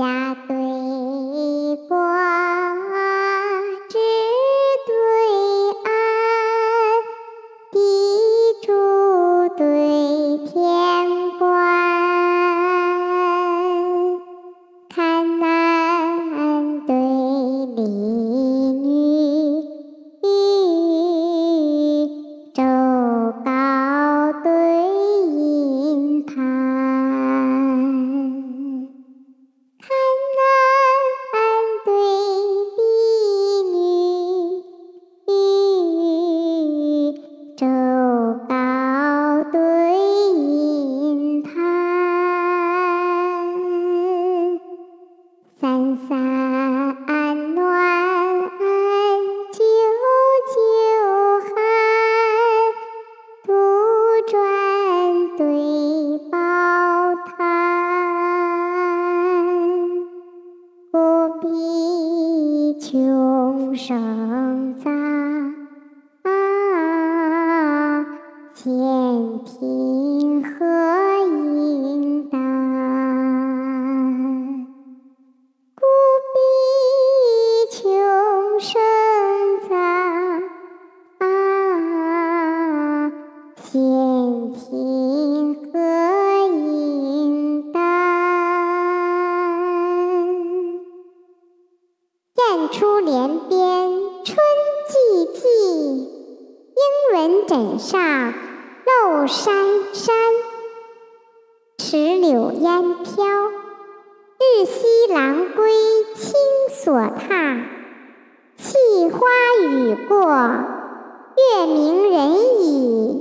Yeah. 不必穷生杂。前庭何应当？不必穷生杂。前庭燕出连边春寂寂，莺闻枕上。漏珊珊，池柳烟飘，日夕郎归青锁榻。气花雨过，月明人已